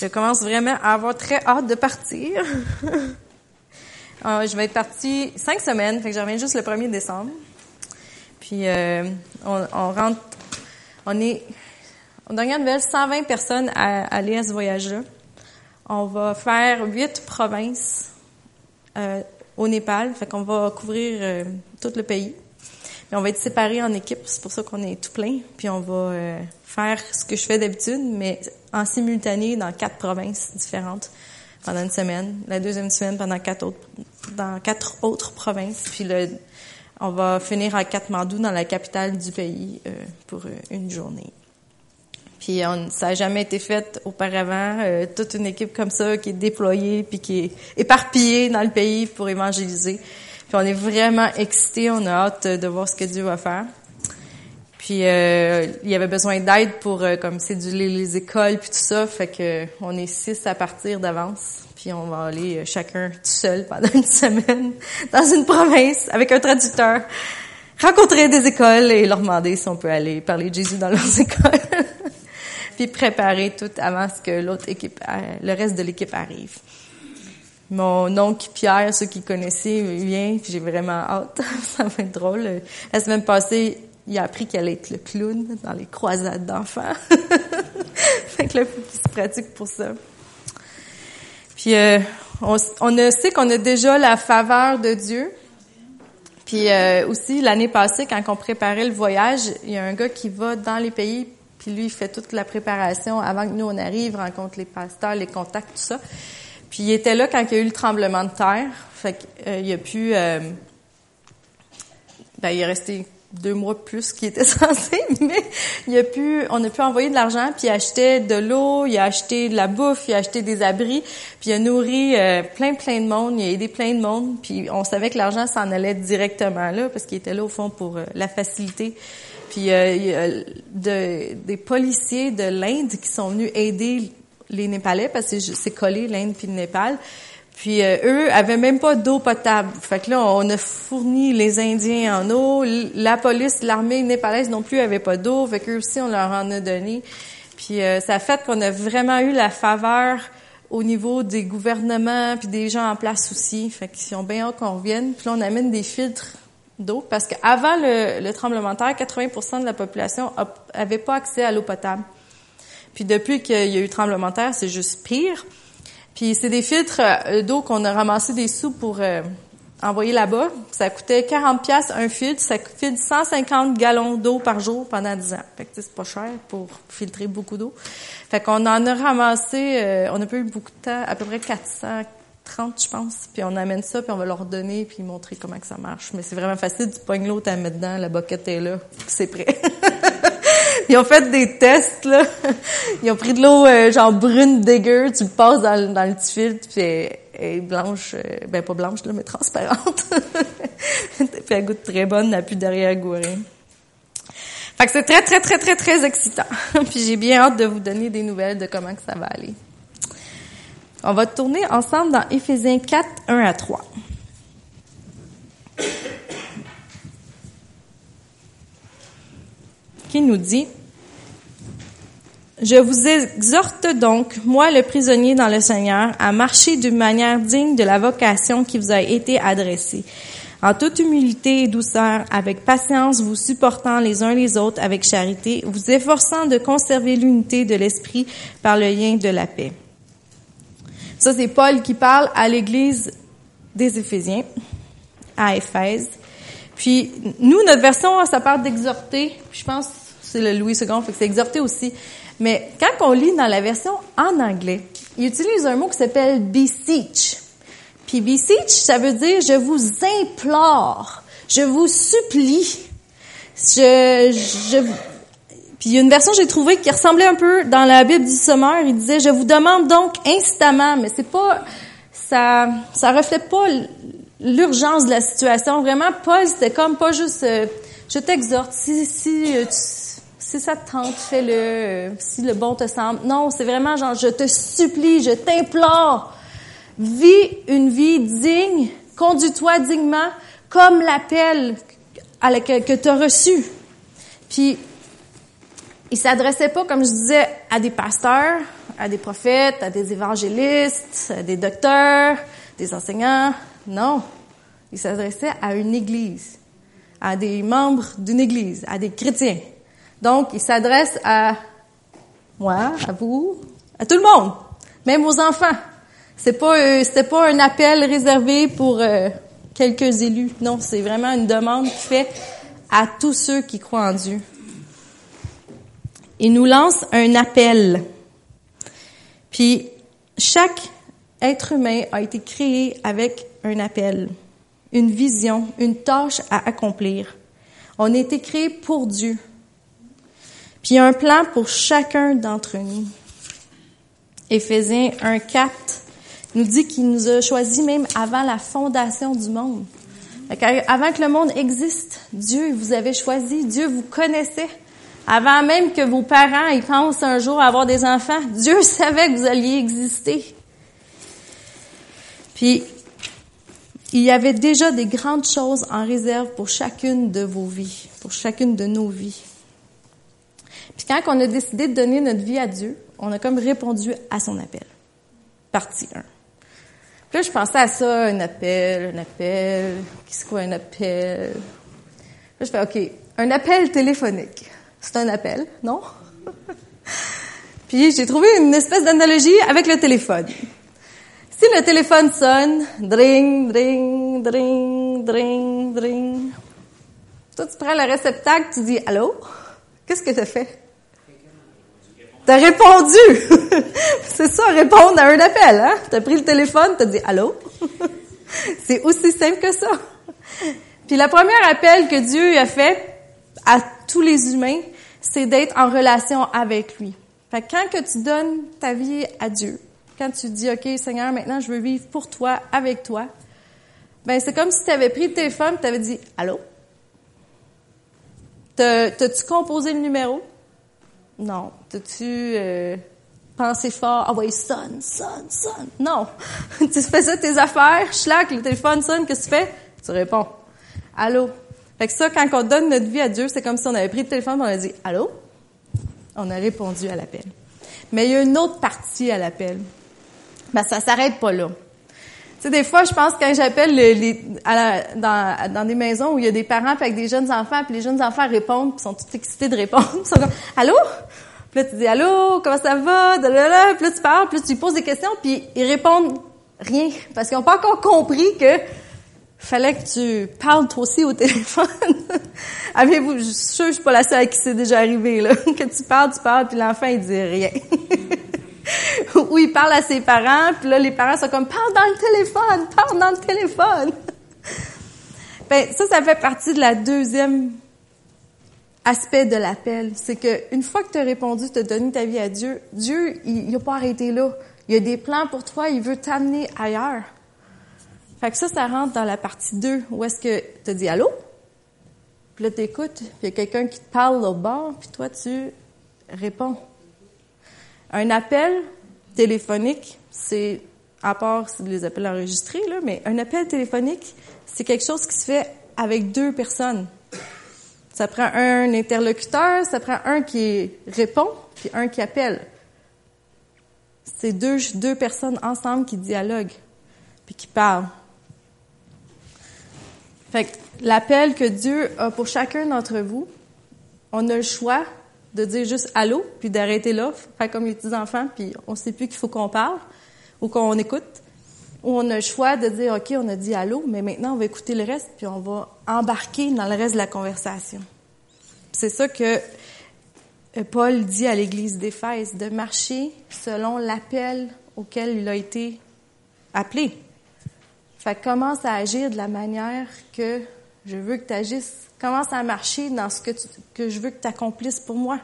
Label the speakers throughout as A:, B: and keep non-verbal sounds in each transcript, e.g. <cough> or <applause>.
A: Je commence vraiment à avoir très hâte de partir. <laughs> Euh, je vais être partie cinq semaines, fait que je reviens juste le 1er décembre. Puis euh, on, on, rentre, on est, on dernière nouvelle, 120 personnes à, aller à ce voyage-là. On va faire huit provinces euh, au Népal, fait qu'on va couvrir euh, tout le pays. Mais on va être séparés en équipes, c'est pour ça qu'on est tout plein. Puis on va euh, faire ce que je fais d'habitude, mais en simultané dans quatre provinces différentes pendant une semaine. La deuxième semaine pendant quatre autres, dans quatre autres provinces. Puis le, on va finir à Katmandou, dans la capitale du pays, euh, pour euh, une journée. Puis on, ça n'a jamais été fait auparavant. Euh, toute une équipe comme ça qui est déployée puis qui est éparpillée dans le pays pour évangéliser. Puis on est vraiment excités, on a hâte de voir ce que Dieu va faire. Puis euh, il y avait besoin d'aide pour euh, comme céduler les écoles puis tout ça, fait que on est six à partir d'avance. Puis on va aller chacun tout seul pendant une <laughs> semaine dans une province avec un traducteur, rencontrer des écoles et leur demander si on peut aller parler de Jésus dans leurs <laughs> écoles. puis préparer tout avant ce que l'autre équipe, le reste de l'équipe arrive. Mon oncle Pierre, ceux qui connaissaient, vient, j'ai vraiment hâte. <laughs> Ça va être drôle. La semaine passée, il a appris qu'elle allait être le clown dans les croisades d'enfants. <laughs> fait que là, se pratique pour ça. Puis euh, on, on sait qu'on a déjà la faveur de Dieu. Puis euh, aussi, l'année passée, quand on préparait le voyage, il y a un gars qui va dans les pays, puis lui, il fait toute la préparation avant que nous, on arrive, rencontre les pasteurs, les contacts, tout ça. Puis il était là quand il y a eu le tremblement de terre. Fait qu'il euh, a pu... Euh, ben, il est resté deux mois de plus qu'il était <laughs> censé, mais il a pu, on a pu envoyer de l'argent, puis il achetait de l'eau, il a acheté de la bouffe, il a acheté des abris, puis il a nourri euh, plein plein de monde, il a aidé plein de monde, puis on savait que l'argent s'en allait directement là parce qu'il était là au fond pour euh, la facilité. Puis euh, il y a de, des policiers de l'Inde qui sont venus aider les Népalais parce que c'est collé l'Inde puis le Népal. Puis euh, eux avaient même pas d'eau potable. Fait que là, on a fourni les Indiens en eau. La police, l'armée népalaise non plus avait pas d'eau. Fait qu'eux aussi, on leur en a donné. Puis euh, ça a fait qu'on a vraiment eu la faveur au niveau des gouvernements puis des gens en place aussi. Fait qu'ils ont bien hâte qu'on revienne. Puis là, on amène des filtres d'eau parce qu'avant le, le, tremblement de terre, 80% de la population avait pas accès à l'eau potable. Puis depuis qu'il y a eu le tremblement de terre, c'est juste pire. Puis c'est des filtres d'eau qu'on a ramassé des sous pour euh, envoyer là-bas. Ça coûtait 40 pièces un filtre, ça filtre 150 gallons d'eau par jour pendant 10 ans. Fait que c'est pas cher pour filtrer beaucoup d'eau. Fait qu'on en a ramassé, euh, on a pas eu beaucoup de temps, à peu près 430 je pense. Puis on amène ça, puis on va leur donner, puis montrer comment que ça marche. Mais c'est vraiment facile, tu pognes l'eau, la mets dedans, la boquette est là, c'est prêt. <laughs> Ils ont fait des tests, là. <laughs> Ils ont pris de l'eau euh, genre brune dégueu, tu le passes dans, dans le petit filtre, puis elle, est blanche, euh, ben pas blanche, là, mais transparente. <laughs> puis elle goûte très bonne, n'a plus derrière gouré. Fait que c'est très, très, très, très, très excitant. <laughs> puis j'ai bien hâte de vous donner des nouvelles de comment que ça va aller. On va tourner ensemble dans Éphésiens 4, 1 à 3. Nous dit Je vous exhorte donc, moi le prisonnier dans le Seigneur, à marcher d'une manière digne de la vocation qui vous a été adressée, en toute humilité et douceur, avec patience, vous supportant les uns les autres avec charité, vous efforçant de conserver l'unité de l'esprit par le lien de la paix. Ça, c'est Paul qui parle à l'église des Éphésiens, à Éphèse. Puis nous, notre version, ça parle d'exhorter. Je pense c'est le Louis II, fait que c'est exhorter aussi. Mais quand on lit dans la version en anglais, il utilise un mot qui s'appelle beseech. Puis beseech, ça veut dire je vous implore, je vous supplie. Puis il y a une version que j'ai trouvée qui ressemblait un peu dans la Bible du Sommeur. Il disait je vous demande donc instamment, mais c'est pas ça, ça reflète pas l'urgence de la situation. Vraiment, Paul, c'était comme pas juste, euh, je t'exhorte, si, euh, si ça te tente, fais-le, si le bon te semble. Non, c'est vraiment genre, je te supplie, je t'implore, vis une vie digne, conduis-toi dignement, comme l'appel que, que tu as reçu. Puis, il s'adressait pas, comme je disais, à des pasteurs, à des prophètes, à des évangélistes, à des docteurs, des enseignants. Non. Il s'adressait à une église, à des membres d'une église, à des chrétiens. Donc, il s'adresse à moi, à vous, à tout le monde, même aux enfants. C'est pas, euh, pas un appel réservé pour euh, quelques élus. Non, c'est vraiment une demande qui fait à tous ceux qui croient en Dieu. Il nous lance un appel. Puis chaque être humain a été créé avec un appel, une vision, une tâche à accomplir. On a été créé pour Dieu. Puis a un plan pour chacun d'entre nous. Éphésiens 1.4 nous dit qu'il nous a choisis même avant la fondation du monde. Avant que le monde existe, Dieu vous avait choisi, Dieu vous connaissait. Avant même que vos parents y pensent un jour avoir des enfants, Dieu savait que vous alliez exister. Puis, il y avait déjà des grandes choses en réserve pour chacune de vos vies, pour chacune de nos vies. Puis quand on a décidé de donner notre vie à Dieu, on a comme répondu à son appel. Partie 1. Puis là, je pensais à ça, un appel, un appel, qu'est-ce quoi un appel? Là, je fais, OK, un appel téléphonique. C'est un appel, non? <laughs> Puis j'ai trouvé une espèce d'analogie avec le téléphone. Si le téléphone sonne, dring, dring, dring, dring, dring. Toi, tu prends le réceptacle, tu dis allô? Qu'est-ce que tu fait? T'as répondu. <laughs> c'est ça, répondre à un appel, hein? T'as pris le téléphone, t'as dit allô? <laughs> c'est aussi simple que ça. Puis la première appel que Dieu a fait à tous les humains, c'est d'être en relation avec lui. Fait que quand que tu donnes ta vie à Dieu, quand tu dis OK Seigneur, maintenant je veux vivre pour toi, avec toi, ben c'est comme si tu avais pris le téléphone, tu avais dit allô? T'as-tu composé le numéro? Non. T'as-tu euh, pensé fort? Ah ouais, sonne, sonne, sonne. Non. <laughs> tu fais ça tes affaires, schlac, le téléphone sonne, qu'est-ce que tu fais? Tu réponds. Allô? Fait que ça, quand on donne notre vie à Dieu, c'est comme si on avait pris le téléphone et on a dit Allô? On a répondu à l'appel. Mais il y a une autre partie à l'appel. Ben, ça s'arrête pas là. Tu sais, des fois, je pense quand j'appelle les, dans, dans des maisons où il y a des parents avec des jeunes enfants, puis les jeunes enfants répondent, puis sont tout excités de répondre. <laughs> Ils sont comme Allô? Puis là, tu dis Allô, comment ça va? Puis là, tu parles, puis là, tu poses des questions, puis ils répondent rien. Parce qu'ils n'ont pas encore compris que fallait que tu parles toi aussi au <laughs> téléphone. Avez-vous, je suis sûre je suis pas la seule à qui c'est déjà arrivé, là. <laughs> que tu parles, tu parles, puis l'enfant, il dit rien. Ou il parle à ses parents, puis là, les parents sont comme, parle dans le téléphone, parle dans le téléphone. ben, ça, ça fait partie de la deuxième aspect de l'appel. C'est que une fois que tu as répondu, tu as donné ta vie à Dieu, Dieu, il n'a pas arrêté là. Il a des plans pour toi, il veut t'amener ailleurs. Fait que ça, ça rentre dans la partie 2, où est-ce que tu dis allô? Puis là, t'écoutes, puis il y a quelqu'un qui te parle au bord, puis toi, tu réponds. Un appel téléphonique, c'est, à part les appels enregistrés, là, mais un appel téléphonique, c'est quelque chose qui se fait avec deux personnes. Ça prend un interlocuteur, ça prend un qui répond, puis un qui appelle. C'est deux, deux personnes ensemble qui dialoguent, puis qui parlent. Fait que l'appel que Dieu a pour chacun d'entre vous, on a le choix de dire juste allô, puis d'arrêter là, faire comme les petits enfants, puis on sait plus qu'il faut qu'on parle ou qu'on écoute. Ou on a le choix de dire ok, on a dit allô, mais maintenant on va écouter le reste, puis on va embarquer dans le reste de la conversation. C'est ça que euh, Paul dit à l'Église d'Éphèse, de marcher selon l'appel auquel il a été appelé. Fait commence à agir de la manière que je veux que tu agisses. Commence à marcher dans ce que, que je veux que tu accomplisses pour moi.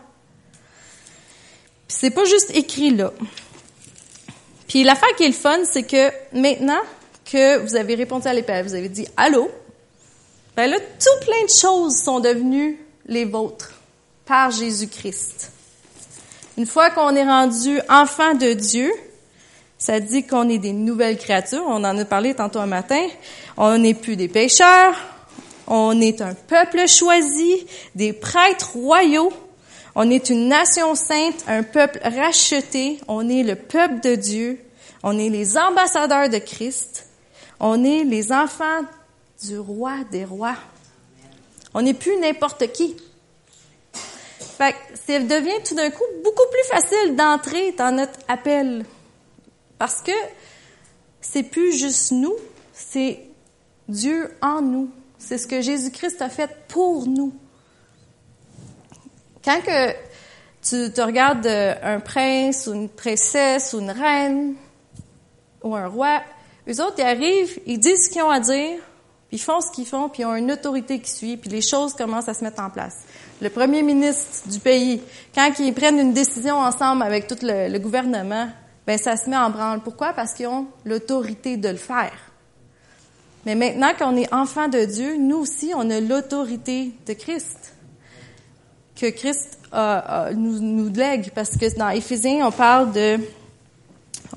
A: Puis c'est pas juste écrit là. Puis l'affaire qui est le fun, c'est que maintenant que vous avez répondu à l'appel, vous avez dit allô, ben là, tout plein de choses sont devenues les vôtres par Jésus-Christ. Une fois qu'on est rendu enfant de Dieu, ça dit qu'on est des nouvelles créatures. On en a parlé tantôt un matin. On n'est plus des pécheurs. On est un peuple choisi, des prêtres royaux. On est une nation sainte, un peuple racheté. On est le peuple de Dieu. On est les ambassadeurs de Christ. On est les enfants du roi des rois. On n'est plus n'importe qui. Fait que ça devient tout d'un coup beaucoup plus facile d'entrer dans notre appel. Parce que c'est plus juste nous, c'est Dieu en nous. C'est ce que Jésus-Christ a fait pour nous. Quand que tu te regardes un prince ou une princesse ou une reine ou un roi, eux autres, ils arrivent, ils disent ce qu'ils ont à dire, puis ils font ce qu'ils font, puis ils ont une autorité qui suit, puis les choses commencent à se mettre en place. Le premier ministre du pays, quand ils prennent une décision ensemble avec tout le, le gouvernement, ben ça se met en branle. Pourquoi? Parce qu'ils ont l'autorité de le faire. Mais maintenant qu'on est enfant de Dieu, nous aussi, on a l'autorité de Christ. Que Christ nous, nous lègue. Parce que dans Éphésiens, on parle de...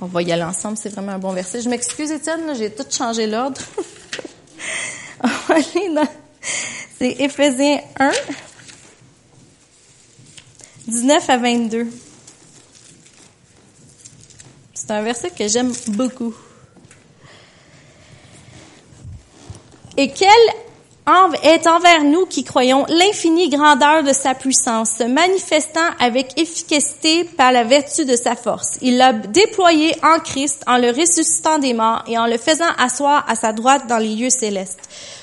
A: On va y aller ensemble, c'est vraiment un bon verset. Je m'excuse, Étienne, j'ai tout changé l'ordre. <laughs> C'est Éphésiens 1, 19 à 22. C'est un verset que j'aime beaucoup. Et quel est envers nous qui croyons l'infinie grandeur de sa puissance, se manifestant avec efficacité par la vertu de sa force. Il l'a déployé en Christ en le ressuscitant des morts et en le faisant asseoir à sa droite dans les lieux célestes,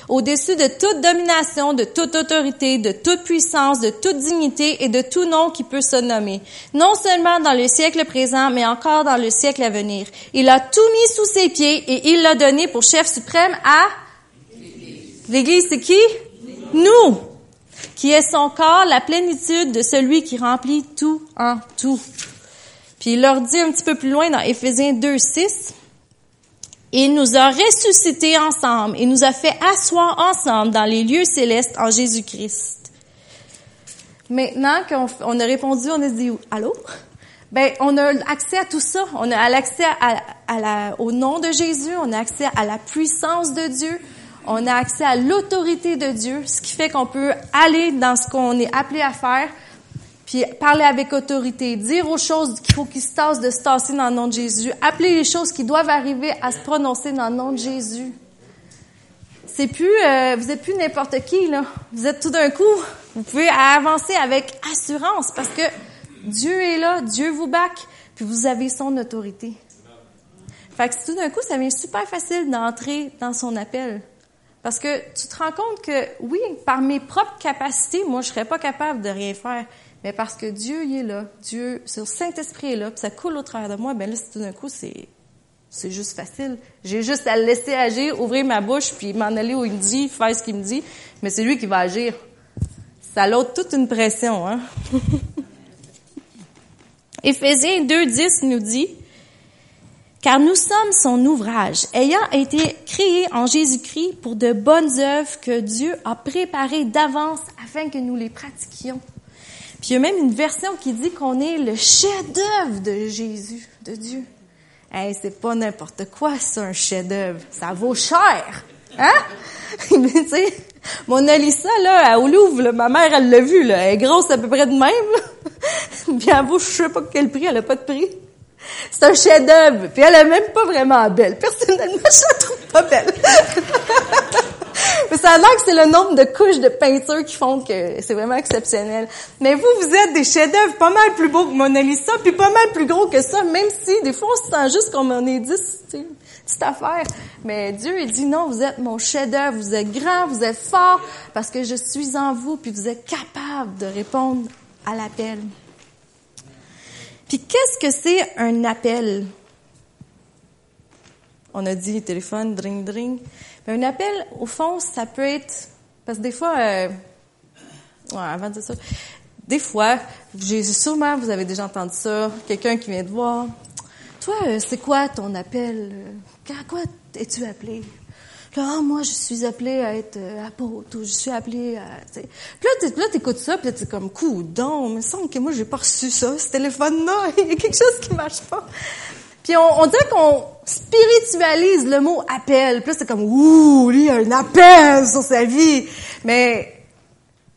A: au-dessus de toute domination, de toute autorité, de toute puissance, de toute dignité et de tout nom qui peut se nommer, non seulement dans le siècle présent, mais encore dans le siècle à venir. Il a tout mis sous ses pieds et il l'a donné pour chef suprême à L'Église, c'est qui? Nous, qui est son corps, la plénitude de celui qui remplit tout en tout. Puis il leur dit un petit peu plus loin dans Éphésiens 2, 6, il nous a ressuscités ensemble et nous a fait asseoir ensemble dans les lieux célestes en Jésus-Christ. Maintenant qu'on a répondu, on a dit allô? Ben, on a accès à tout ça. On a accès à, à la, au nom de Jésus. On a accès à la puissance de Dieu on a accès à l'autorité de Dieu, ce qui fait qu'on peut aller dans ce qu'on est appelé à faire, puis parler avec autorité, dire aux choses qu'il faut qu'ils se tassent de se tasser dans le nom de Jésus, appeler les choses qui doivent arriver à se prononcer dans le nom de Jésus. C'est plus, euh, vous êtes plus n'importe qui là. Vous êtes tout d'un coup, vous pouvez avancer avec assurance parce que Dieu est là, Dieu vous back, puis vous avez son autorité. Fait que tout d'un coup, ça devient super facile d'entrer dans son appel. Parce que tu te rends compte que, oui, par mes propres capacités, moi, je serais pas capable de rien faire. Mais parce que Dieu, il est là. Dieu, le Saint-Esprit est là, puis ça coule au travers de moi, ben là, tout d'un coup, c'est, c'est juste facile. J'ai juste à le laisser agir, ouvrir ma bouche, puis m'en aller où il me dit, faire ce qu'il me dit. Mais c'est lui qui va agir. Ça l'autre toute une pression, hein? <laughs> Éphésiens 2.10 nous dit, car nous sommes son ouvrage, ayant été créés en Jésus-Christ pour de bonnes œuvres que Dieu a préparées d'avance afin que nous les pratiquions. Puis il y a même une version qui dit qu'on est le chef-d'œuvre de Jésus, de Dieu. Hey, c'est pas n'importe quoi, c'est un chef-d'œuvre. Ça vaut cher. Hein? <laughs> tu sais, mon Alissa, là, au Louvre, ma mère, elle l'a vu, là. Elle est grosse à peu près de même, là. <laughs> Puis elle vaut, je sais pas quel prix, elle a pas de prix. C'est un chef-d'œuvre. Puis elle est même pas vraiment belle. Personnellement, je la trouve pas belle. Mais ça a l'air que c'est le nombre de couches de peinture qui font que c'est vraiment exceptionnel. Mais vous, vous êtes des chefs-d'œuvre pas mal plus beaux que Mona Lisa, puis pas mal plus gros que ça, même si des fois on se sent juste comme on est dix, petite affaire. Mais Dieu, il dit non, vous êtes mon chef-d'œuvre, vous êtes grand, vous êtes fort, parce que je suis en vous, puis vous êtes capable de répondre à l'appel. Qu'est-ce que c'est un appel? On a dit téléphone, dring, dring. Mais un appel, au fond, ça peut être... Parce que des fois... Euh, avant de dire ça... Des fois, j'ai sûrement, vous avez déjà entendu ça, quelqu'un qui vient te voir. Toi, euh, c'est quoi ton appel? À quoi es-tu appelé? Là, ah, moi, je suis appelée à être euh, apôtre, ou je suis appelée à... Puis là, là, t'écoutes ça, puis là, t'es comme, coudon, il me semble que moi, j'ai pas reçu ça, ce téléphone-là, <laughs> il y a quelque chose qui marche pas. Puis on, on dirait qu'on spiritualise le mot appel. Puis là, c'est comme, ouh, lui, il a un appel sur sa vie. Mais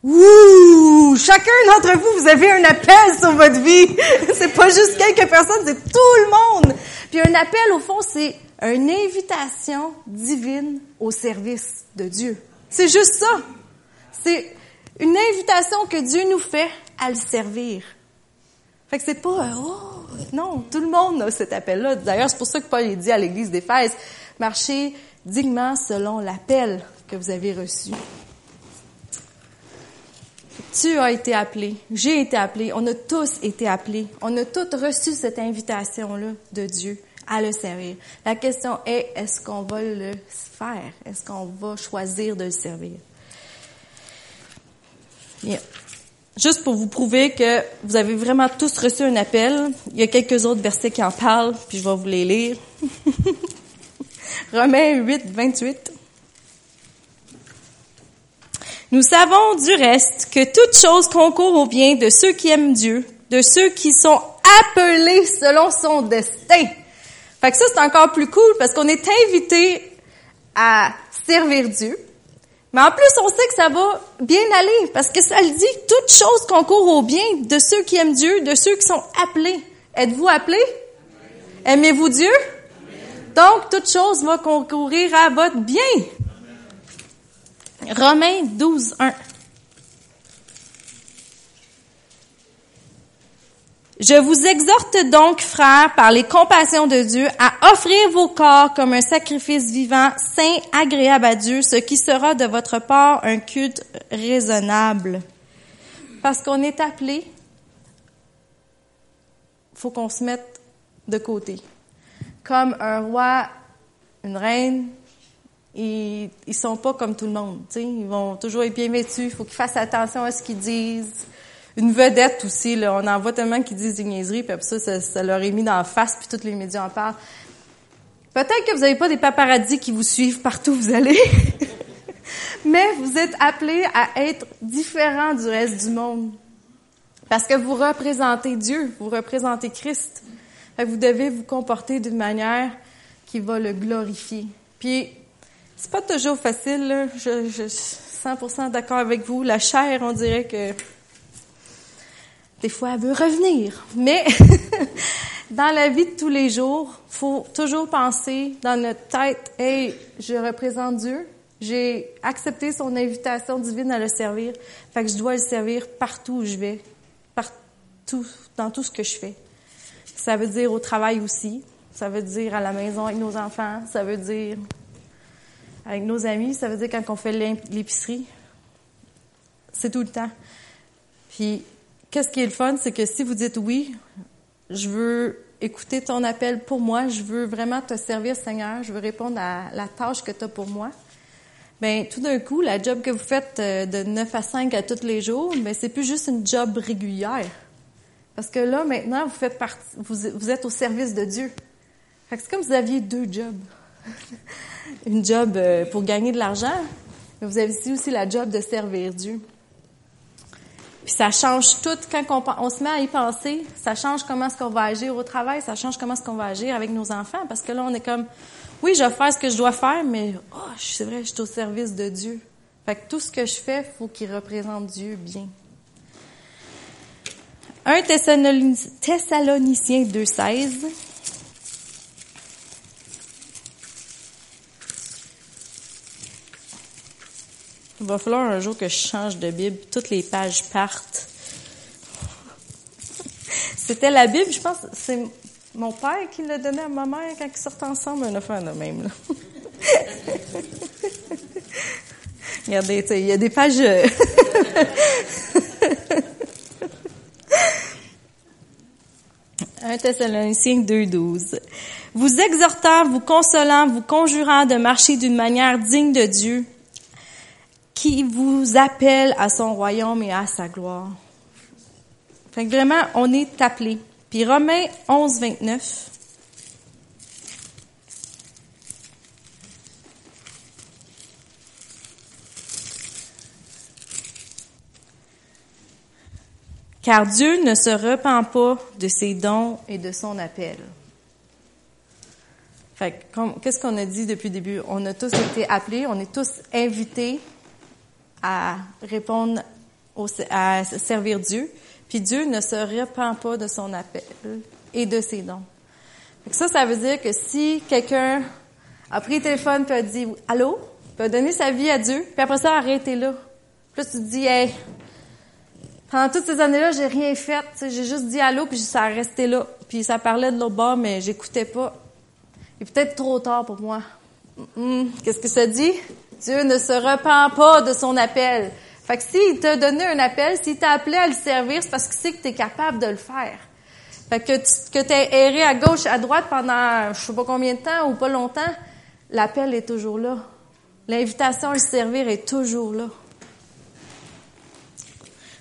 A: Ouh! Chacun d'entre vous, vous avez un appel sur votre vie. <laughs> c'est pas juste quelques personnes, c'est tout le monde. Puis un appel, au fond, c'est une invitation divine au service de Dieu. C'est juste ça. C'est une invitation que Dieu nous fait à le servir. Fait que c'est pas, oh, non, tout le monde a cet appel-là. D'ailleurs, c'est pour ça que Paul dit à l'église d'Éphèse, marchez dignement selon l'appel que vous avez reçu. Tu as été appelé, j'ai été appelé, on a tous été appelés, on a tous reçu cette invitation-là de Dieu à le servir. La question est, est-ce qu'on va le faire? Est-ce qu'on va choisir de le servir? Bien. Juste pour vous prouver que vous avez vraiment tous reçu un appel, il y a quelques autres versets qui en parlent, puis je vais vous les lire. <laughs> Romains 8, 28. Nous savons du reste que toute chose concourt au bien de ceux qui aiment Dieu, de ceux qui sont appelés selon son destin. Fait que ça, c'est encore plus cool parce qu'on est invité à servir Dieu. Mais en plus, on sait que ça va bien aller parce que ça le dit, toute chose concourt au bien de ceux qui aiment Dieu, de ceux qui sont appelés. Êtes-vous appelés? Aimez-vous Dieu? Donc, toute chose va concourir à votre bien. Romains 12, 1. Je vous exhorte donc, frères, par les compassions de Dieu, à offrir vos corps comme un sacrifice vivant, saint, agréable à Dieu, ce qui sera de votre part un culte raisonnable. Parce qu'on est appelé, faut qu'on se mette de côté. Comme un roi, une reine, ils, ils sont pas comme tout le monde. sais, Ils vont toujours être bien vêtus. Faut qu'ils fassent attention à ce qu'ils disent. Une vedette aussi, là, on en voit tellement qui disent des niaiseries, puis après ça, ça, leur est mis dans la face, puis tous les médias en parlent. Peut-être que vous n'avez pas des paparazzis qui vous suivent partout où vous allez, <laughs> mais vous êtes appelés à être différents du reste du monde. Parce que vous représentez Dieu, vous représentez Christ. Vous devez vous comporter d'une manière qui va le glorifier. Puis, c'est pas toujours facile, là. Je, je suis 100% d'accord avec vous. La chair, on dirait que des fois, elle veut revenir. Mais <laughs> dans la vie de tous les jours, faut toujours penser dans notre tête, hey, je représente Dieu. J'ai accepté son invitation divine à le servir. Fait que je dois le servir partout où je vais. Partout, dans tout ce que je fais. Ça veut dire au travail aussi. Ça veut dire à la maison avec nos enfants. Ça veut dire avec nos amis. Ça veut dire quand on fait l'épicerie. C'est tout le temps. Puis, qu'est-ce qui est le fun, c'est que si vous dites oui, je veux écouter ton appel pour moi, je veux vraiment te servir, Seigneur, je veux répondre à la tâche que tu as pour moi. Ben tout d'un coup, la job que vous faites euh, de 9 à 5 à tous les jours, ben c'est plus juste une job régulière. Parce que là, maintenant, vous faites partie, vous, vous êtes au service de Dieu. Fait que c'est comme si vous aviez deux jobs. <laughs> une job euh, pour gagner de l'argent, mais vous avez aussi la job de servir Dieu. Puis ça change tout quand on, se met à y penser. Ça change comment est-ce qu'on va agir au travail. Ça change comment est-ce qu'on va agir avec nos enfants. Parce que là, on est comme, oui, je vais faire ce que je dois faire, mais oh, c'est vrai, je suis au service de Dieu. Fait que tout ce que je fais, faut qu'il représente Dieu bien. 1 Thessaloniciens 2.16 Il va falloir un jour que je change de Bible, toutes les pages partent. <laughs> C'était la Bible, je pense, c'est mon père qui l'a donné à ma mère quand ils sortent ensemble, un affaire de même. Là. <laughs> Regardez, il y a des pages. <laughs> 1 Thessaloniciens 2.12. Vous exhortant, vous consolant, vous conjurant de marcher d'une manière digne de Dieu, qui vous appelle à son royaume et à sa gloire. Fait que vraiment, on est appelé. Puis Romains 11, 29. Car Dieu ne se repent pas de ses dons et de son appel. Fait qu'est-ce qu'on a dit depuis le début? On a tous été appelés, on est tous invités à répondre à servir Dieu, puis Dieu ne se repent pas de son appel et de ses dons. Ça, ça veut dire que si quelqu'un a pris le téléphone et a dit « Allô? » puis a donné sa vie à Dieu, puis après ça, arrêté là. Puis là, tu te dis « Hey, pendant toutes ces années-là, j'ai rien fait. J'ai juste dit allô, puis ça a resté là. Puis ça parlait de l'autre bord, mais j'écoutais pas. Et peut-être trop tard pour moi. Qu'est-ce que ça dit? Dieu ne se repent pas de son appel. Fait que s'il t'a donné un appel, s'il t'a appelé à le servir, c'est parce qu'il sait que tu es capable de le faire. Fait que tu que t'es erré à gauche, à droite pendant je sais pas combien de temps ou pas longtemps, l'appel est toujours là. L'invitation à le servir est toujours là.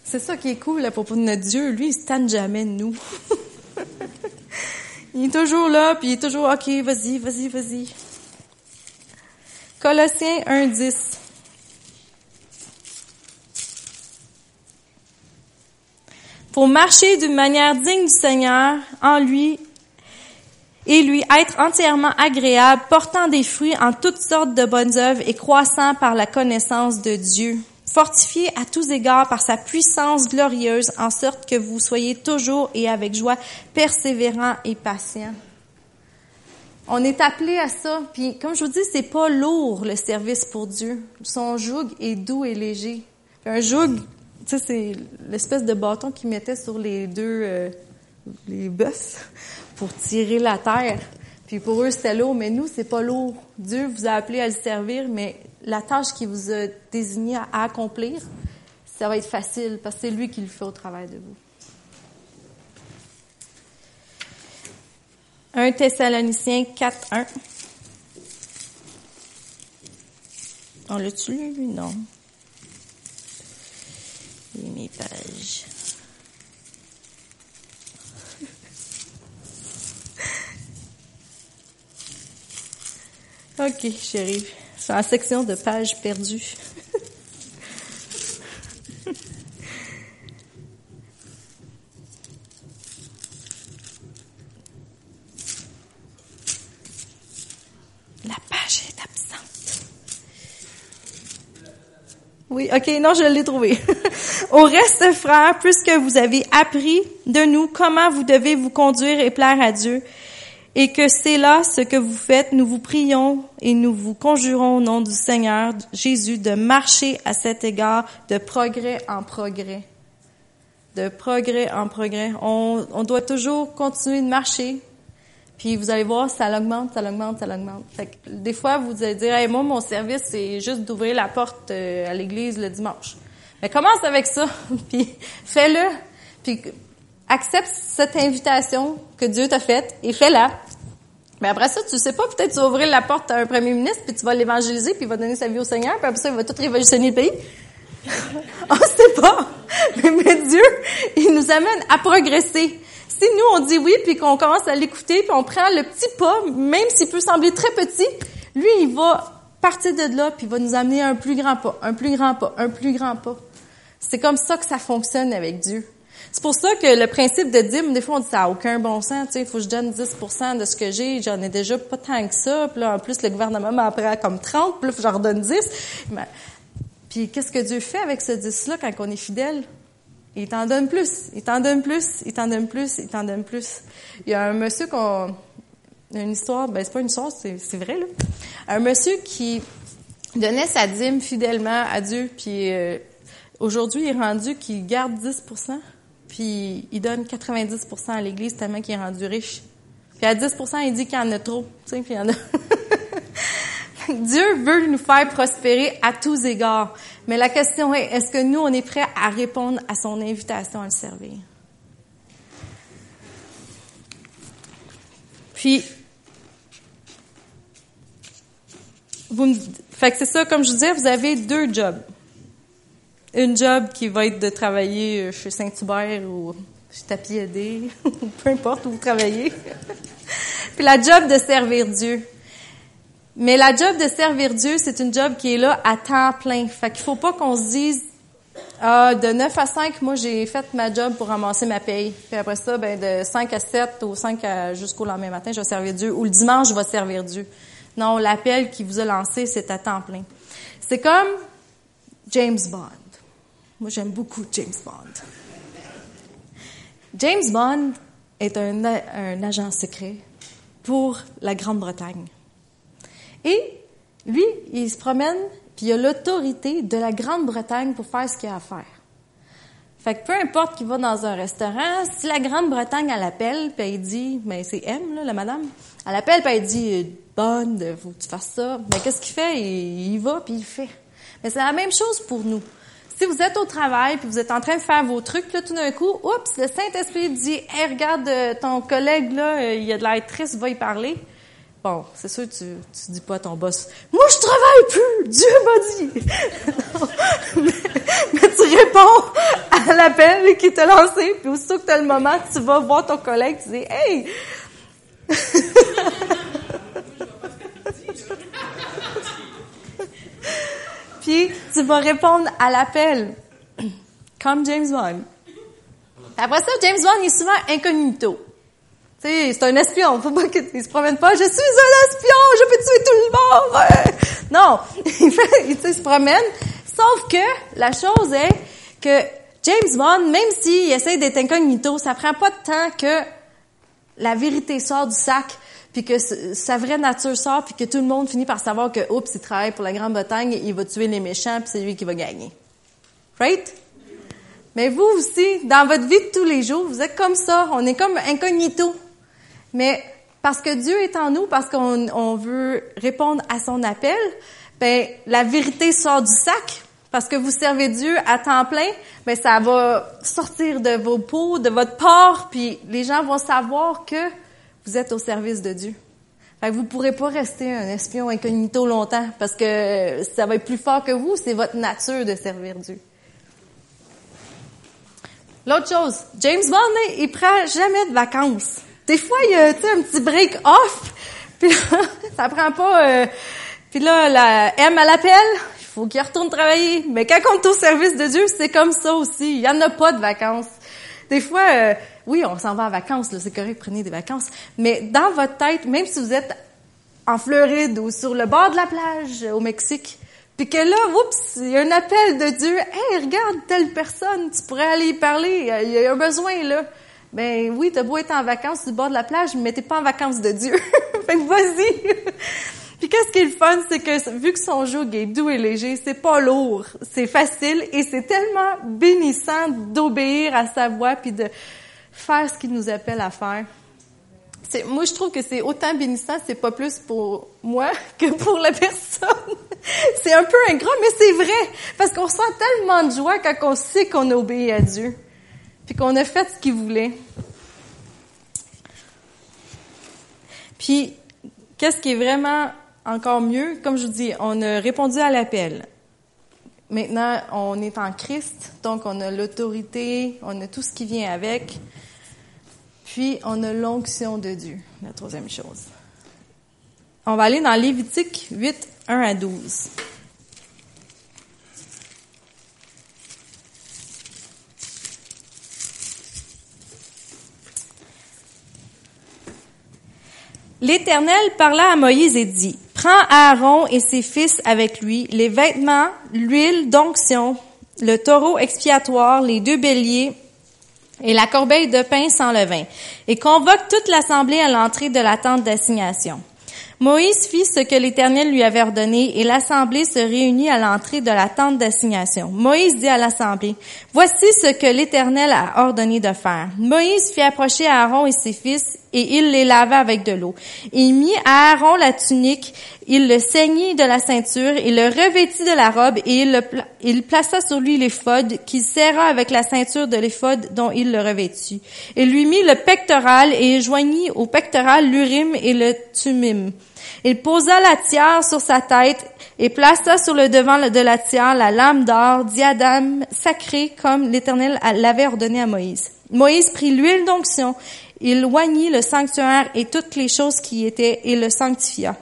A: C'est ça qui est cool à propos de notre Dieu. Lui, il se tanne jamais de nous. <laughs> il est toujours là, puis il est toujours, OK, vas-y, vas-y, vas-y. Colossiens 1, 10. Pour marcher d'une manière digne du Seigneur, en lui, et lui être entièrement agréable, portant des fruits en toutes sortes de bonnes œuvres et croissant par la connaissance de Dieu fortifié à tous égards par sa puissance glorieuse, en sorte que vous soyez toujours et avec joie persévérants et patients. On est appelé à ça, puis comme je vous dis, c'est pas lourd le service pour Dieu. Son joug est doux et léger. Un joug, tu sais, c'est l'espèce de bâton qu'il mettait sur les deux euh, les bœufs <laughs> pour tirer la terre. Puis pour eux, c'était lourd, mais nous, c'est pas lourd. Dieu vous a appelé à le servir, mais la tâche qu'il vous a désigné à accomplir, ça va être facile parce que c'est lui qui le fait au travail de vous. 1 Thessaloniciens 4, 1. On l'a-tu lu? Non. Et mes pages. <laughs> OK, chérie. C'est la section de pages perdues. La page est absente. Ok, non, je l'ai trouvé. <laughs> Au reste, frères, puisque vous avez appris de nous comment vous devez vous conduire et plaire à Dieu, et que c'est là ce que vous faites. Nous vous prions et nous vous conjurons au nom du Seigneur Jésus de marcher à cet égard de progrès en progrès. De progrès en progrès. On doit toujours continuer de marcher. Puis vous allez voir, ça augmente, ça augmente, ça augmente. Fait que des fois, vous allez dire, hey, moi, mon service, c'est juste d'ouvrir la porte euh, à l'église le dimanche. Mais commence avec ça, <laughs> puis fais-le. Puis accepte cette invitation que Dieu t'a faite et fais-la. Mais après ça, tu sais pas, peut-être tu vas ouvrir la porte à un premier ministre, puis tu vas l'évangéliser, puis il va donner sa vie au Seigneur, puis après ça, il va tout révolutionner le pays. <laughs> on sait pas. <laughs> Mais, Dieu, il nous amène à progresser. Si nous, on dit oui, puis qu'on commence à l'écouter, puis on prend le petit pas, même s'il peut sembler très petit, lui, il va partir de là, puis il va nous amener à un plus grand pas, un plus grand pas, un plus grand pas. C'est comme ça que ça fonctionne avec Dieu. C'est pour ça que le principe de dîme, des fois, on dit ça n'a aucun bon sens. Il faut que je donne 10% de ce que j'ai. J'en ai déjà pas tant que ça. Puis là, en plus, le gouvernement m'en prend comme 30. Puis là, faut que j'en redonne 10. Puis qu'est-ce que Dieu fait avec ce 10-là quand on est fidèle? Il t'en donne plus, il t'en donne plus, il t'en donne plus, il t'en donne plus. Il y a un monsieur qu'on... Une histoire, ben c'est pas une histoire, c'est, vrai, là. Un monsieur qui donnait sa dîme fidèlement à Dieu, puis euh, aujourd'hui, il est rendu qu'il garde 10% puis il donne 90% à l'Église tellement qu'il est rendu riche. Puis à 10% il dit qu'il en a trop. Tu sais, puis il en a. <laughs> Dieu veut nous faire prospérer à tous égards. Mais la question est, est-ce que nous, on est prêts à répondre à son invitation à le servir? Puis, vous c'est ça, comme je disais, vous avez deux jobs une job qui va être de travailler euh, chez Saint-Hubert ou chez Tapiédé, <laughs> ou peu importe où vous travaillez. <laughs> Puis la job de servir Dieu. Mais la job de servir Dieu, c'est une job qui est là à temps plein. Fait qu'il faut pas qu'on se dise ah, de 9 à 5, moi j'ai fait ma job pour ramasser ma paye. Puis après ça, ben de 5 à 7 ou 5 à jusqu'au lendemain matin, je vais servir Dieu. Ou le dimanche, je vais servir Dieu. Non, l'appel qui vous a lancé, c'est à temps plein. C'est comme James Bond. Moi, j'aime beaucoup James Bond. James Bond est un, un agent secret pour la Grande-Bretagne. Et lui, il se promène, puis il a l'autorité de la Grande-Bretagne pour faire ce qu'il a à faire. Fait que peu importe qu'il va dans un restaurant, si la Grande-Bretagne, elle appelle, puis elle dit, mais c'est M, la madame, elle appelle, puis elle dit, bonne, faut que tu fasses ça. Mais qu'est-ce qu'il fait? Il, il va, puis il fait. Mais c'est la même chose pour nous. Si vous êtes au travail, puis vous êtes en train de faire vos trucs, là, tout d'un coup, oups, le Saint-Esprit dit, hey, regarde, euh, ton collègue, là, euh, il a de l'air triste, va y parler. Bon, c'est sûr, tu, tu dis pas à ton boss, moi, je travaille plus, Dieu m'a dit. <laughs> mais, mais, tu réponds à l'appel qui t'a lancé, puis aussitôt que tu as le moment, tu vas voir ton collègue, tu dis, hey! <laughs> Puis tu vas répondre à l'appel, comme James Bond. Après ça, James Bond est souvent incognito. Tu sais, c'est un espion. Faut pas qu'il se promène pas. Je suis un espion. Je peux tuer tout le monde. <laughs> Non, <laughs> il fait, il se promène. Sauf que la chose est que James Bond, même s'il essaie d'être incognito, ça prend pas de temps que la vérité sort du sac puis que sa vraie nature sort, puis que tout le monde finit par savoir que, oups, il travaille pour la Grande-Bretagne, il va tuer les méchants, puis c'est lui qui va gagner. Right? Mais vous aussi, dans votre vie de tous les jours, vous êtes comme ça. On est comme incognito. Mais parce que Dieu est en nous, parce qu'on on veut répondre à son appel, ben la vérité sort du sac. Parce que vous servez Dieu à temps plein, ben ça va sortir de vos peaux, de votre porc, puis les gens vont savoir que vous êtes au service de Dieu. Fait que vous pourrez pas rester un espion incognito longtemps parce que ça va être plus fort que vous, c'est votre nature de servir Dieu. L'autre chose, James Bond, il prend jamais de vacances. Des fois, il y a un petit break off, <laughs> puis là, ça prend pas. Euh, puis là, la M à l'appel, il faut qu'il retourne travailler. Mais quand on est au service de Dieu, c'est comme ça aussi. Il y en a pas de vacances. Des fois, euh, oui, on s'en va en vacances, c'est correct, prenez des vacances. Mais dans votre tête, même si vous êtes en Floride ou sur le bord de la plage au Mexique, puis que là, oups, il y a un appel de Dieu. Hey, regarde telle personne, tu pourrais aller y parler. Il y a un besoin là. Ben oui, t'as beau être en vacances le bord de la plage, mais t'es pas en vacances de Dieu. <laughs> fait vas-y. <laughs> Puis qu'est-ce qui est le fun, c'est que vu que son joug est doux et léger, c'est pas lourd, c'est facile et c'est tellement bénissant d'obéir à sa voix puis de faire ce qu'il nous appelle à faire. Moi, je trouve que c'est autant bénissant, c'est pas plus pour moi <laughs> que pour la personne. c'est un peu ingrat, mais c'est vrai. Parce qu'on sent tellement de joie quand on sait qu'on obéit à Dieu. Puis qu'on a fait ce qu'il voulait. Puis, qu'est-ce qui est vraiment encore mieux? Comme je vous dis, on a répondu à l'appel. Maintenant, on est en Christ, donc on a l'autorité, on a tout ce qui vient avec. Puis, on a l'onction de Dieu, la troisième chose. On va aller dans Lévitique 8, 1 à 12. L'Éternel parla à Moïse et dit, Prends Aaron et ses fils avec lui, les vêtements, l'huile d'onction, le taureau expiatoire, les deux béliers et la corbeille de pain sans levain, et convoque toute l'assemblée à l'entrée de la tente d'assignation. Moïse fit ce que l'Éternel lui avait ordonné et l'assemblée se réunit à l'entrée de la tente d'assignation. Moïse dit à l'assemblée, Voici ce que l'Éternel a ordonné de faire. Moïse fit approcher Aaron et ses fils et il les lava avec de l'eau. Il mit à Aaron la tunique, il le ceignit de la ceinture, il le revêtit de la robe et il, plaça sur lui l'éphod qu'il serra avec la ceinture de l'éphod dont il le revêtit. Il lui mit le pectoral et joignit au pectoral l'urim et le tumim. Il posa la tiare sur sa tête et plaça sur le devant de la tiare la lame d'or, diadème sacré comme l'Éternel l'avait ordonné à Moïse. Moïse prit l'huile d'onction, il oignit le sanctuaire et toutes les choses qui y étaient et le sanctifia.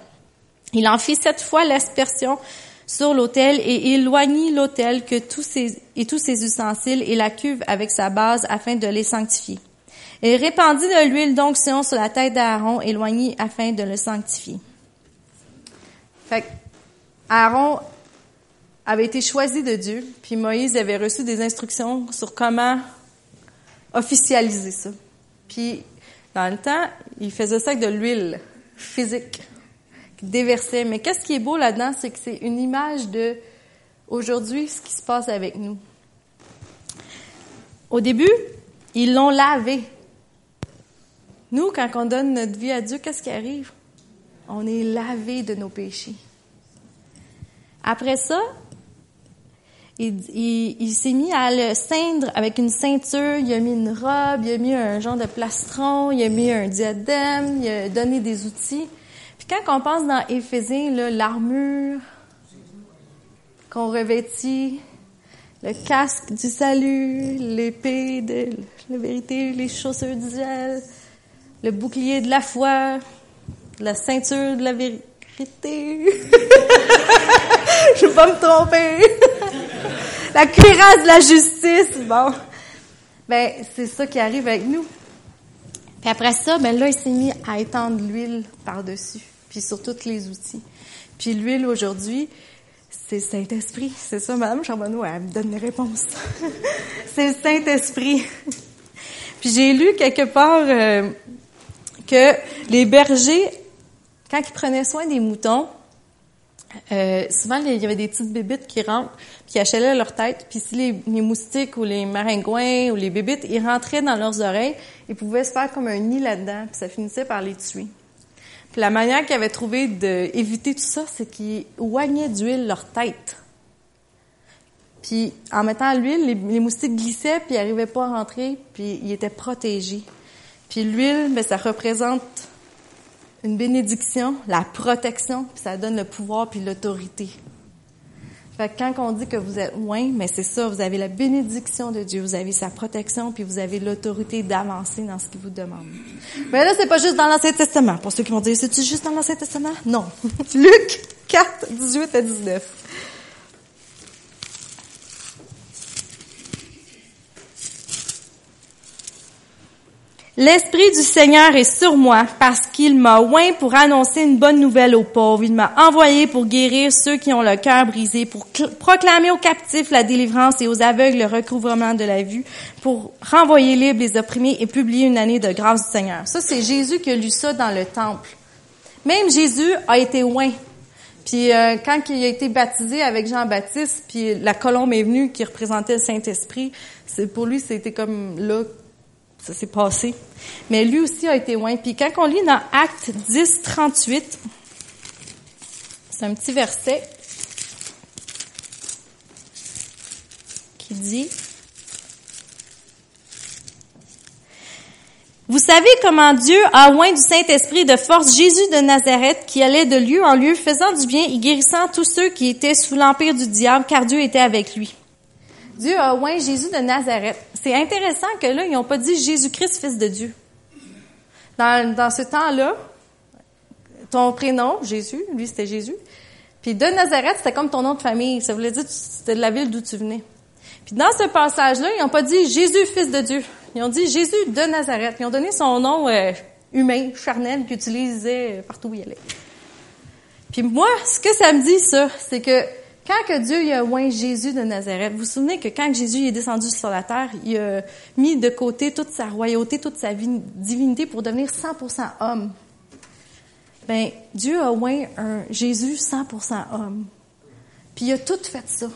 A: Il en fit sept fois l'aspersion sur l'autel et il loignit l'autel et tous ses ustensiles et la cuve avec sa base afin de les sanctifier. Il répandit de l'huile d'onction sur la tête d'Aaron et loignit afin de le sanctifier. Fait Aaron avait été choisi de Dieu, puis Moïse avait reçu des instructions sur comment officialiser ça. Puis, dans le temps, il faisait ça avec de l'huile physique, qui déversait. Mais qu'est-ce qui est beau là-dedans, c'est que c'est une image de aujourd'hui ce qui se passe avec nous. Au début, ils l'ont lavé. Nous, quand on donne notre vie à Dieu, qu'est-ce qui arrive? On est lavé de nos péchés. Après ça, il, s'est mis à le ceindre avec une ceinture, il a mis une robe, il a mis un genre de plastron, il a mis un diadème, il a donné des outils. Puis quand on pense dans Éphésiens, l'armure qu'on revêtit, le casque du salut, l'épée de la vérité, les chaussures du zèle, le bouclier de la foi, la ceinture de la vérité. <laughs> Je veux pas me tromper. La cuirasse de la justice. Bon. Ben, c'est ça qui arrive avec nous. Puis après ça, ben là, il s'est mis à étendre l'huile par-dessus, puis sur tous les outils. Puis l'huile aujourd'hui, c'est Saint-Esprit. C'est ça, Madame Charbonneau, elle me donne les réponses. <laughs> c'est le Saint-Esprit. puis j'ai lu quelque part euh, que les bergers, quand ils prenaient soin des moutons, euh, souvent, il y avait des petites bébites qui rentrent, qui achalaient leur tête, puis si les, moustiques ou les maringouins ou les bébites, ils rentraient dans leurs oreilles, ils pouvaient se faire comme un nid là-dedans, puis ça finissait par les tuer. Puis la manière qu'ils avaient trouvé d'éviter tout ça, c'est qu'ils oignaient d'huile leur tête. Puis en mettant l'huile, les, moustiques glissaient, puis ils n'arrivaient pas à rentrer, puis ils étaient protégés. Puis l'huile, ben, ça représente une bénédiction, la protection, puis ça donne le pouvoir puis l'autorité. Fait que quand on dit que vous êtes loin, mais c'est ça, vous avez la bénédiction de Dieu, vous avez sa protection, puis vous avez l'autorité d'avancer dans ce qu'il vous demande. Mais là, c'est pas juste dans l'Ancien Testament. Pour ceux qui vont dire, c'est-tu juste dans l'Ancien Testament? Non. <laughs> Luc 4, 18 à 19. L'Esprit du Seigneur est sur moi parce qu'il m'a oint pour annoncer une bonne nouvelle aux pauvres. Il m'a envoyé pour guérir ceux qui ont le cœur brisé, pour proclamer aux captifs la délivrance et aux aveugles le recouvrement de la vue, pour renvoyer libres les opprimés et publier une année de grâce du Seigneur. Ça, c'est Jésus qui a lu ça dans le temple. Même Jésus a été oint. Puis euh, quand il a été baptisé avec Jean-Baptiste, puis la colombe est venue qui représentait le Saint-Esprit, pour lui c'était comme là ça s'est passé. Mais lui aussi a été loin. Puis quand on lit dans Acte 10, 38, c'est un petit verset qui dit Vous savez comment Dieu a oint du Saint-Esprit de force Jésus de Nazareth qui allait de lieu en lieu faisant du bien et guérissant tous ceux qui étaient sous l'empire du diable car Dieu était avec lui. Dieu a oint Jésus de Nazareth. C'est intéressant que là, ils n'ont pas dit Jésus-Christ, fils de Dieu. Dans, dans ce temps-là, ton prénom, Jésus, lui c'était Jésus. Puis de Nazareth, c'était comme ton nom de famille. Ça voulait dire que c'était de la ville d'où tu venais. Puis dans ce passage-là, ils n'ont pas dit Jésus, fils de Dieu. Ils ont dit Jésus de Nazareth. Ils ont donné son nom euh, humain, charnel, qu'ils utilisaient partout où il allait. Puis moi, ce que ça me dit, ça, c'est que quand que Dieu a oint Jésus de Nazareth, vous vous souvenez que quand Jésus est descendu sur la terre, il a mis de côté toute sa royauté, toute sa divinité pour devenir 100% homme. Ben, Dieu a oint un Jésus 100% homme. Puis il a tout fait ça.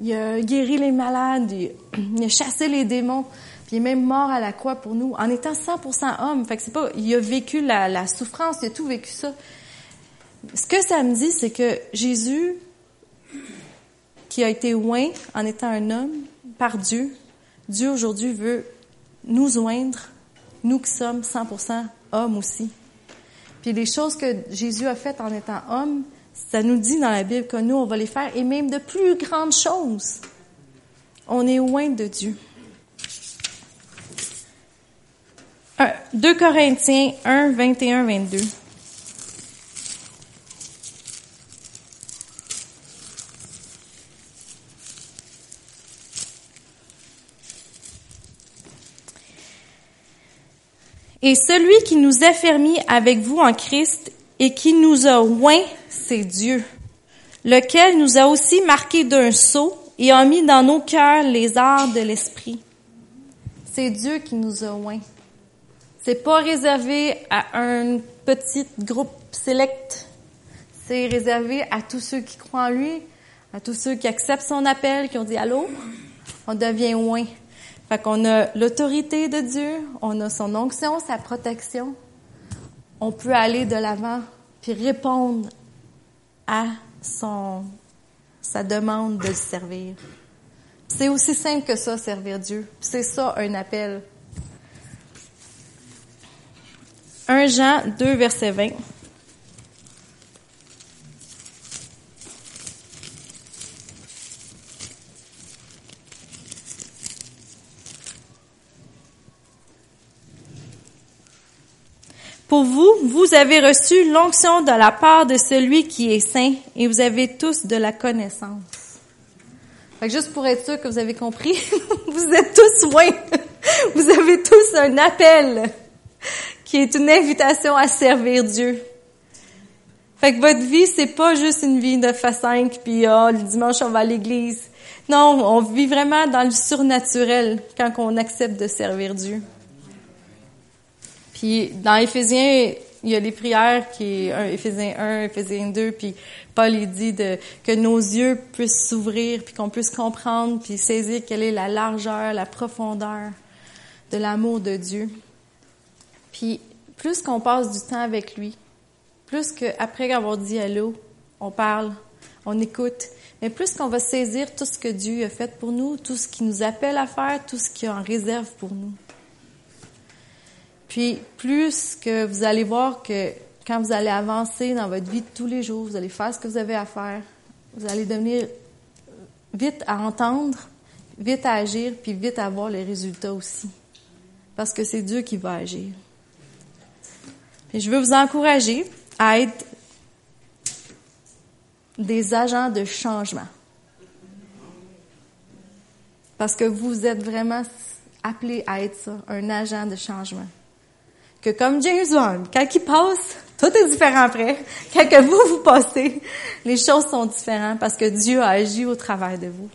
A: Il a guéri les malades, <clears throat> il a chassé les démons, puis il est même mort à la croix pour nous en étant 100% homme. Fait que c'est pas, il a vécu la, la souffrance, il a tout vécu ça. Ce que ça me dit, c'est que Jésus qui a été oint en étant un homme par Dieu, Dieu aujourd'hui veut nous oindre, nous qui sommes 100% hommes aussi. Puis les choses que Jésus a faites en étant homme, ça nous dit dans la Bible que nous, on va les faire, et même de plus grandes choses. On est loin de Dieu. 2 Corinthiens 1, 21, 22. Et celui qui nous a fermis avec vous en Christ et qui nous a oint, c'est Dieu. lequel nous a aussi marqués d'un sceau et a mis dans nos cœurs les arts de l'esprit. C'est Dieu qui nous a oints. C'est pas réservé à un petit groupe select. C'est réservé à tous ceux qui croient en lui, à tous ceux qui acceptent son appel, qui ont dit allô. On devient oint. Fait qu'on a l'autorité de Dieu, on a son onction, sa protection. On peut aller de l'avant puis répondre à son sa demande de le servir. C'est aussi simple que ça, servir Dieu. C'est ça un appel. 1 Jean 2, verset 20. Vous, vous avez reçu l'onction de la part de celui qui est saint et vous avez tous de la connaissance. Fait juste pour être sûr que vous avez compris, <laughs> vous êtes tous loin. <laughs> Vous avez tous un appel qui est une invitation à servir Dieu. Fait que votre vie, c'est pas juste une vie de fa 5 puis oh, le dimanche on va à l'église. Non, on vit vraiment dans le surnaturel quand on accepte de servir Dieu. Puis dans Éphésiens, il y a les prières qui est Éphésiens 1, Éphésiens 2, puis Paul il dit que nos yeux puissent s'ouvrir, puis qu'on puisse comprendre, puis saisir quelle est la largeur, la profondeur de l'amour de Dieu. Puis plus qu'on passe du temps avec lui, plus qu'après avoir dit allô, on parle, on écoute, mais plus qu'on va saisir tout ce que Dieu a fait pour nous, tout ce qui nous appelle à faire, tout ce qu'il en réserve pour nous. Puis plus que vous allez voir que quand vous allez avancer dans votre vie de tous les jours, vous allez faire ce que vous avez à faire, vous allez devenir vite à entendre, vite à agir, puis vite à voir les résultats aussi. Parce que c'est Dieu qui va agir. Puis je veux vous encourager à être des agents de changement. Parce que vous êtes vraiment appelés à être ça, un agent de changement que comme James Bond, quand il passe, tout est différent après. Quand que vous, vous passez, les choses sont différentes parce que Dieu a agi au travers de vous.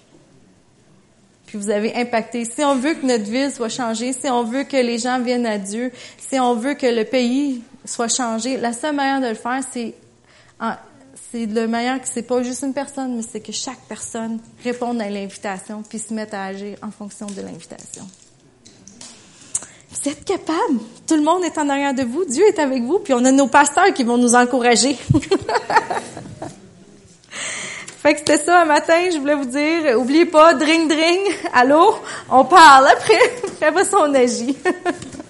A: Puis vous avez impacté. Si on veut que notre ville soit changée, si on veut que les gens viennent à Dieu, si on veut que le pays soit changé, la seule manière de le faire, c'est c'est le meilleur que c'est pas juste une personne, mais c'est que chaque personne réponde à l'invitation puis se mette à agir en fonction de l'invitation. Vous êtes capable. Tout le monde est en arrière de vous. Dieu est avec vous. Puis on a nos pasteurs qui vont nous encourager. <laughs> fait que c'était ça un matin. Je voulais vous dire, oubliez pas, dring dring. Allô? On parle après. <laughs> Après ça, on agit. <laughs>